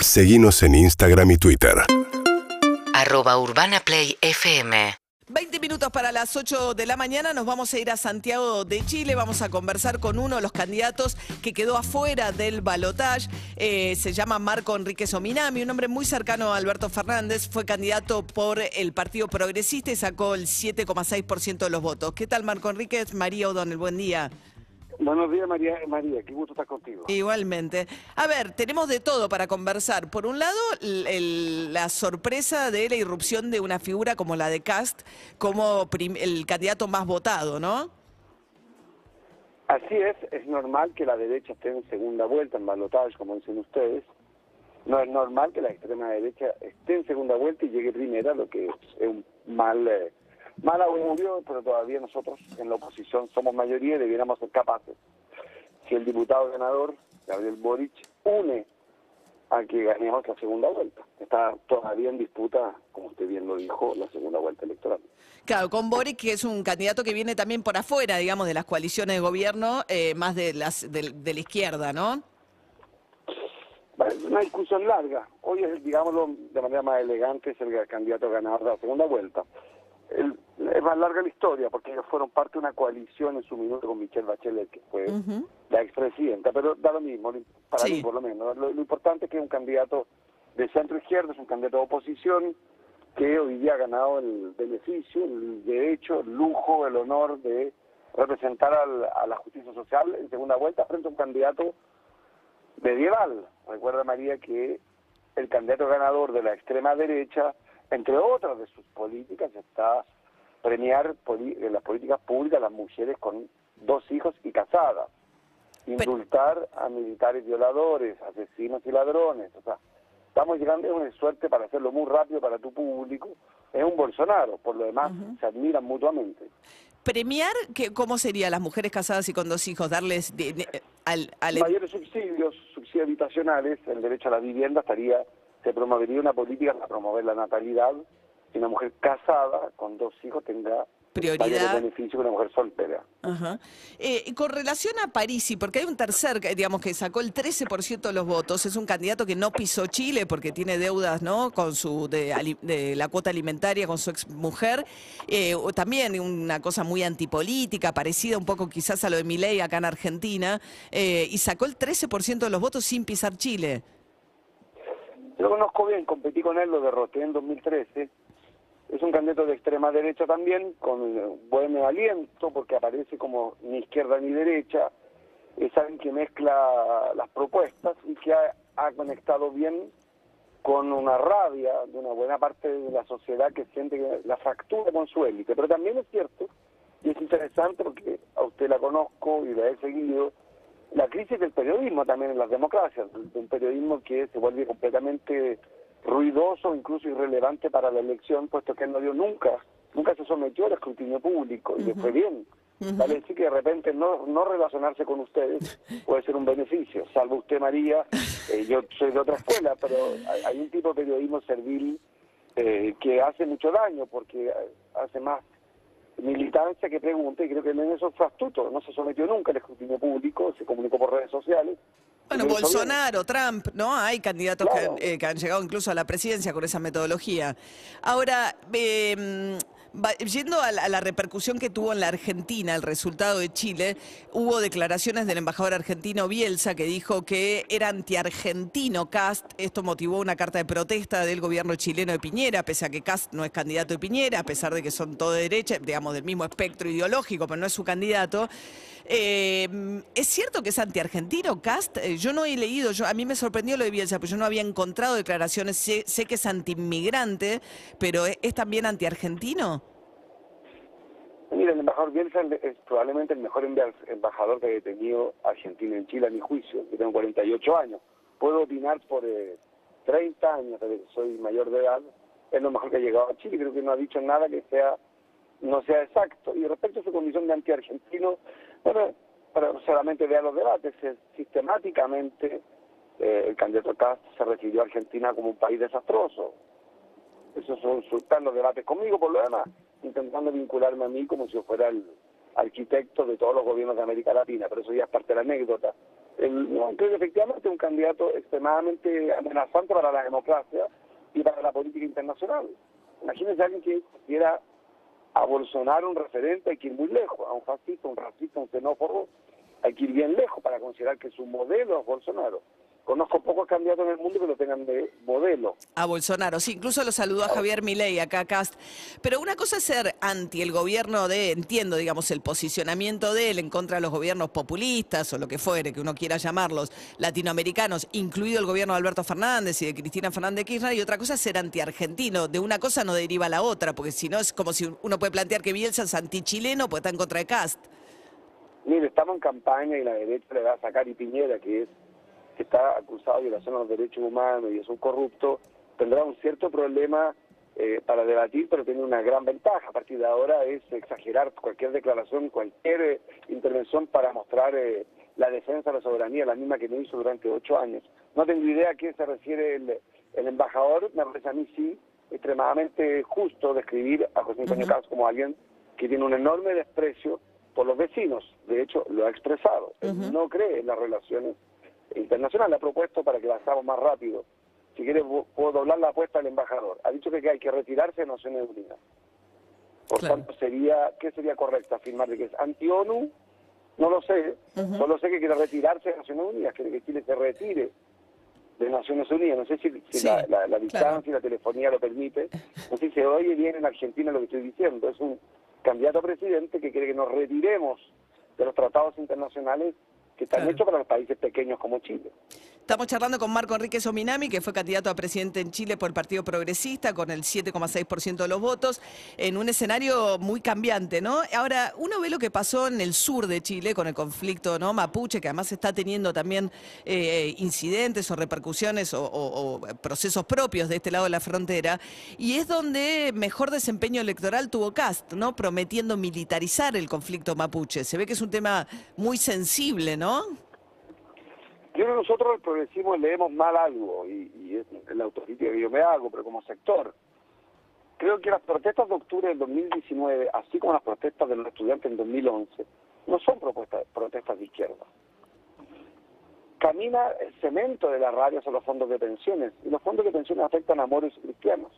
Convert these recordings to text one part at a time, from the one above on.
Seguimos en Instagram y Twitter. Arroba Urbana Play FM. 20 minutos para las 8 de la mañana nos vamos a ir a Santiago de Chile, vamos a conversar con uno de los candidatos que quedó afuera del balotaje, Eh, se llama Marco Enrique Sominami, un hombre muy cercano a Alberto Fernández, fue candidato por el Partido Progresista y sacó el 7,6% de los votos. ¿Qué tal Marco Enrique? María O'Donnell, buen día. Buenos días, María. María, qué gusto estar contigo. Igualmente. A ver, tenemos de todo para conversar. Por un lado, el- el- la sorpresa de la irrupción de una figura como la de Cast como el candidato más votado, ¿no? Así es, es normal que la derecha esté en segunda vuelta, en balotaje, como dicen ustedes. No es normal que la extrema derecha esté en segunda vuelta y llegue primera, lo que es un mal, eh, mal augurio, pero todavía nosotros en la oposición somos mayoría y debiéramos ser capaces. Si el diputado ganador, Gabriel Boric, une a que ganemos la segunda vuelta. Está todavía en disputa, como usted bien lo dijo, la segunda vuelta electoral. Claro, con Boric, que es un candidato que viene también por afuera, digamos, de las coaliciones de gobierno, eh, más de, las, de, de la izquierda, ¿no? Una discusión larga. Hoy es, digámoslo de manera más elegante, es el candidato ganador de la segunda vuelta. El- es más larga la historia, porque ellos fueron parte de una coalición en su minuto con Michelle Bachelet, que fue Ujú. la expresidenta, pero da lo mismo, para Sí. mí por lo menos. Lo, lo importante es que es un candidato de centro izquierda, es un candidato de oposición, que hoy día ha ganado el beneficio, el derecho, el lujo, el honor de representar al- a la justicia social en segunda vuelta frente a un candidato medieval. Recuerda María que el candidato ganador de la extrema derecha, entre otras de sus políticas, está premiar en las políticas públicas a las mujeres con dos hijos y casadas, indultar a militares violadores, asesinos y ladrones. O sea, estamos llegando, es una suerte para hacerlo muy rápido para tu público. Es un Bolsonaro, por lo demás se admiran mutuamente. Premiar, que, ¿cómo sería las mujeres casadas y con dos hijos? Darles de- de- al, al- mayores subsidios, subsidios habitacionales, el derecho a la vivienda estaría, se promovería una política para promover la natalidad, que una mujer casada con dos hijos tenga Prioridad. que una mujer soltera. Ajá. Eh, con relación a Parisi, porque hay un tercer, que, digamos, que sacó el 13% de los votos, es un candidato que no pisó Chile porque tiene deudas, ¿no? Con su, de, de la cuota alimentaria con su exmujer. Eh, o también una cosa muy antipolítica, parecida un poco quizás a lo de Milei acá en Argentina, eh, y sacó el 13% de los votos sin pisar Chile. Lo conozco bien, competí con él, lo derroté en 2013. Es un candidato de extrema derecha también, con buen aliento, porque aparece como ni izquierda ni derecha. Es alguien que mezcla las propuestas y que ha, conectado bien con una rabia de una buena parte de la sociedad que siente la fractura con su élite. Pero también es cierto, y es interesante porque a usted la conozco y la he seguido, la crisis del periodismo también en las democracias, de un periodismo que se vuelve completamente ruidoso, incluso irrelevante para la elección, puesto que él no dio nunca, nunca se sometió al escrutinio público y le fue bien. Vale decir que de repente no, no relacionarse con ustedes puede ser un beneficio, salvo usted María, eh, yo soy de otra escuela, pero hay, hay un tipo de periodismo servil eh, que hace mucho daño porque hace más militancia que pregunta y creo que en eso fue astuto, no se sometió nunca al escrutinio público, se comunicó por redes sociales. Bueno, bien. Bolsonaro, Trump, ¿no? Hay candidatos Claro. que, han, eh, que han llegado incluso a la presidencia con esa metodología. Ahora, eh, yendo a la, repercusión que tuvo en la Argentina el resultado de Chile, hubo declaraciones del embajador argentino Bielsa que dijo que era antiargentino Cast. Esto motivó una carta de protesta del gobierno chileno de Piñera, pese a que Cast no es candidato de Piñera, a pesar de que son todo de derecha, digamos, del mismo espectro ideológico, pero no es su candidato. Eh, ¿Es cierto que es antiargentino, Cast? Eh, yo no he leído, yo, a mí me sorprendió lo de Bielsa, pero yo no había encontrado declaraciones. Sé, sé que es antiinmigrante, pero ¿es, es también antiargentino? Mira, el embajador Bielsa es probablemente el mejor emba- embajador que he tenido Argentina en Chile a mi juicio. Yo tengo 48 años. Puedo opinar por eh, 30 años, desde que soy mayor de edad. Es lo mejor que ha llegado a Chile. Creo que no ha dicho nada que sea no sea exacto. Y respecto a su condición de antiargentino, bueno, para solamente vea los debates, es sistemáticamente eh, el candidato Cast se refirió a Argentina como un país desastroso. Eso son están los debates conmigo por lo demás, intentando vincularme a mí como si fuera el arquitecto de todos los gobiernos de América Latina, pero eso ya es parte de la anécdota. El, no, que efectivamente un candidato extremadamente amenazante para la democracia y para la política internacional. Imagínense a alguien que quiera a Bolsonaro un referente, hay que ir muy lejos, a un fascista, un racista, un xenófobo, hay que ir bien lejos para considerar que su modelo es Bolsonaro. Conozco pocos candidatos en el mundo que lo tengan de modelo. A Bolsonaro, sí, incluso lo saludó a Javier Milei acá, Cast. Pero una cosa es ser anti el gobierno de, entiendo, digamos, el posicionamiento de él en contra de los gobiernos populistas o lo que fuere, que uno quiera llamarlos, latinoamericanos, incluido el gobierno de Alberto Fernández y de Cristina Fernández de Kirchner, y otra cosa es ser anti-argentino. De una cosa no deriva la otra, porque si no es como si uno puede plantear que Bielsa es anti-chileno, pues está en contra de Cast. Mire, estamos en campaña y la derecha le va a sacar y Piñera, que es que está acusado de violación a los derechos humanos y es un corrupto, tendrá un cierto problema eh, para debatir, pero tiene una gran ventaja. A partir de ahora es exagerar cualquier declaración, cualquier eh, intervención para mostrar eh, la defensa de la soberanía, la misma que no hizo durante ocho años. No tengo idea a qué se refiere el, el embajador, me parece a mí sí extremadamente justo describir a José Antonio Castro como alguien que tiene un enorme desprecio por los vecinos. De hecho, lo ha expresado. Él no cree en las relaciones internacional ha propuesto para que bajamos más rápido. Si quiere, puedo doblar la apuesta al embajador. Ha dicho que hay que retirarse de Naciones Unidas. Por tanto, sería ¿qué sería correcto? Afirmar que es anti-ONU, no lo sé. Solo sé que quiere retirarse de Naciones Unidas, quiere que Chile se retire de Naciones Unidas. No sé si, la, distancia y la telefonía lo permite. No sé si se oye bien en Argentina lo que estoy diciendo. Es un candidato a presidente que quiere que nos retiremos de los tratados internacionales que están hechos para los países pequeños como Chile. Estamos charlando con Marco Enrique Sominami, que fue candidato a presidente en Chile por el Partido Progresista, con el 7,6% de los votos, en un escenario muy cambiante, ¿no? Ahora, uno ve lo que pasó en el sur de Chile con el conflicto ¿no? mapuche, que además está teniendo también eh, incidentes o repercusiones o, procesos propios de este lado de la frontera, y es donde mejor desempeño electoral tuvo Cast, ¿no? Prometiendo militarizar el conflicto mapuche. Se ve que es un tema muy sensible, ¿no? Yo nosotros el progresismo leemos mal algo, y, es la autocrítica que yo me hago, pero como sector. Creo que las protestas de octubre del 2019, así como las protestas de los estudiantes en 2011, no son propuestas, protestas de izquierda. Camina el cemento de las radios a los fondos de pensiones, y los fondos de pensiones afectan a moros y cristianos.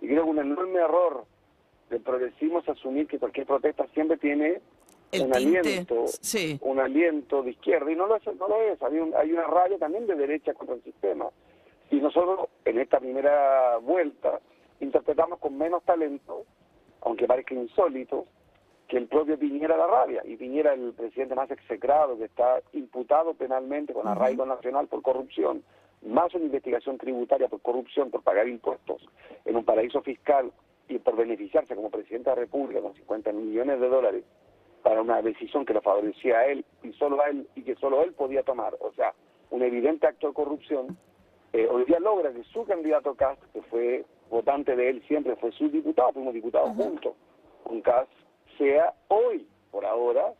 Y creo que un enorme error del progresismo es asumir que cualquier protesta siempre tiene un aliento, un aliento de izquierda, y no lo es, no lo es. Hay, hay una radio también de derecha contra el sistema. Y nosotros, en esta primera vuelta, interpretamos con menos talento, aunque parezca insólito, que el propio Piñera la rabia. Y Piñera, el presidente más execrado, que está imputado penalmente con arraigo nacional por corrupción, más una investigación tributaria por corrupción, por pagar impuestos en un paraíso fiscal y por beneficiarse como presidente de la República con 50 millones de dólares para una decisión que lo favorecía a él y solo a él y que solo él podía tomar, o sea, un evidente acto de corrupción, eh, hoy día logra que su candidato Cast, que fue votante de él siempre, fue su diputado, fuimos diputados juntos con Cast, sea hoy, por ahora,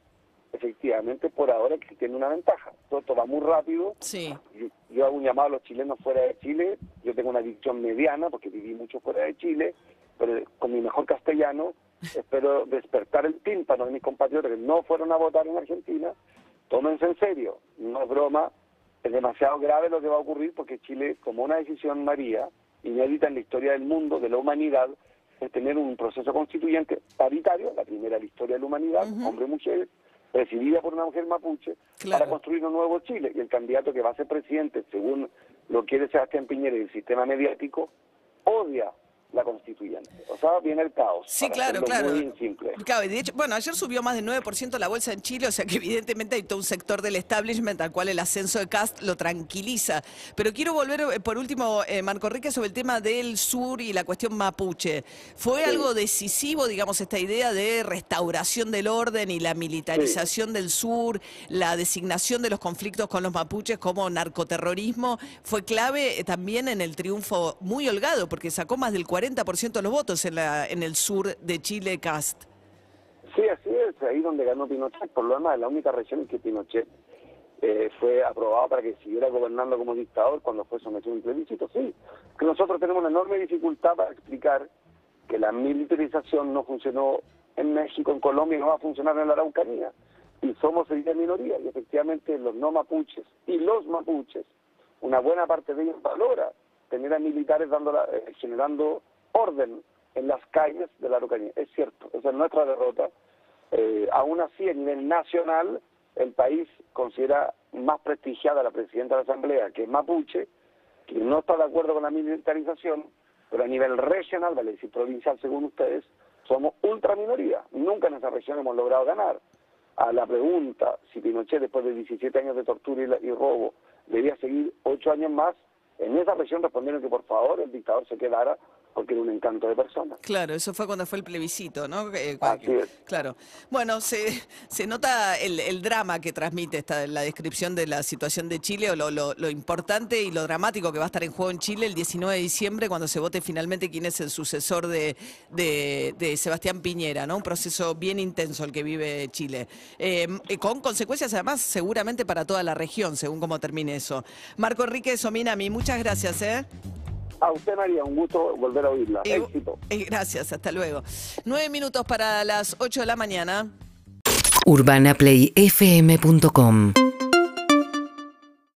efectivamente, por ahora que tiene una ventaja. Todo esto va muy rápido. Sí. Yo, yo, hago un llamado a los chilenos fuera de Chile. Yo tengo una adicción mediana porque viví mucho fuera de Chile, pero con mi mejor castellano espero despertar el tímpano de mis compatriotas que no fueron a votar en Argentina, tómense en serio, no es broma, es demasiado grave lo que va a ocurrir porque Chile tomó una decisión, María, inédita en la historia del mundo, de la humanidad, de tener un proceso constituyente paritario, la primera en la historia de la humanidad, hombre y mujeres, presidida por una mujer mapuche, para construir un nuevo Chile. Y el candidato que va a ser presidente, según lo quiere Sebastián Piñera y el sistema mediático, odia la constituyente. O sea, viene el caos. Sí, claro, claro. Muy simple. Claro, de hecho, bueno, ayer subió más del 9% la bolsa en Chile, o sea que evidentemente hay todo un sector del establishment al cual el ascenso de Cast lo tranquiliza. Pero quiero volver, eh, por último, eh, Marco Enrique, sobre el tema del sur y la cuestión mapuche. ¿Fue algo decisivo, digamos, esta idea de restauración del orden y la militarización del sur, la designación de los conflictos con los mapuches como narcoterrorismo? Fue clave eh, también en el triunfo muy holgado, porque sacó más del 40 40% de los votos en, la, en el sur de Chile, Cast. Sí, así es, ahí donde ganó Pinochet. Por lo demás, la única región en que Pinochet eh, fue aprobado para que siguiera gobernando como dictador cuando fue sometido a un plebiscito. Sí, que nosotros tenemos una enorme dificultad para explicar que la militarización no funcionó en México, en Colombia y no va a funcionar en la Araucanía. y somos día minoría, y efectivamente los no mapuches y los mapuches, una buena parte de ellos valora tener a militares dando la- eh, generando orden en las calles de la Araucanía. Es cierto, esa es nuestra derrota. Eh, aún así, a nivel nacional, el país considera más prestigiada a la presidenta de la Asamblea, que es mapuche, que no está de acuerdo con la militarización, pero a nivel regional, vale decir provincial según ustedes, somos ultra minoría. Nunca en esa región hemos logrado ganar. A la pregunta si Pinochet, después de 17 años de tortura y, la- y robo, debía seguir 8 años más, en esa región respondieron que por favor el dictador se quedara porque era un encanto de personas. Claro, eso fue cuando fue el plebiscito, ¿no? Eh, cua- Así es. Claro. Bueno, se, se nota el, el drama que transmite esta, la descripción de la situación de Chile o lo, lo- lo importante y lo dramático que va a estar en juego en Chile el 19 de diciembre cuando se vote finalmente quién es el sucesor de, de- de Sebastián Piñera, ¿no? Un proceso bien intenso el que vive Chile. Eh, y con consecuencias además seguramente para toda la región, según cómo termine eso. Marco Enrique Sominami, muchas gracias, ¿eh? A usted, María, un gusto volver a oírla. Eh, Éxito. eh, gracias, hasta luego. Nueve minutos para las ocho de la mañana. UrbanaPlayFM.com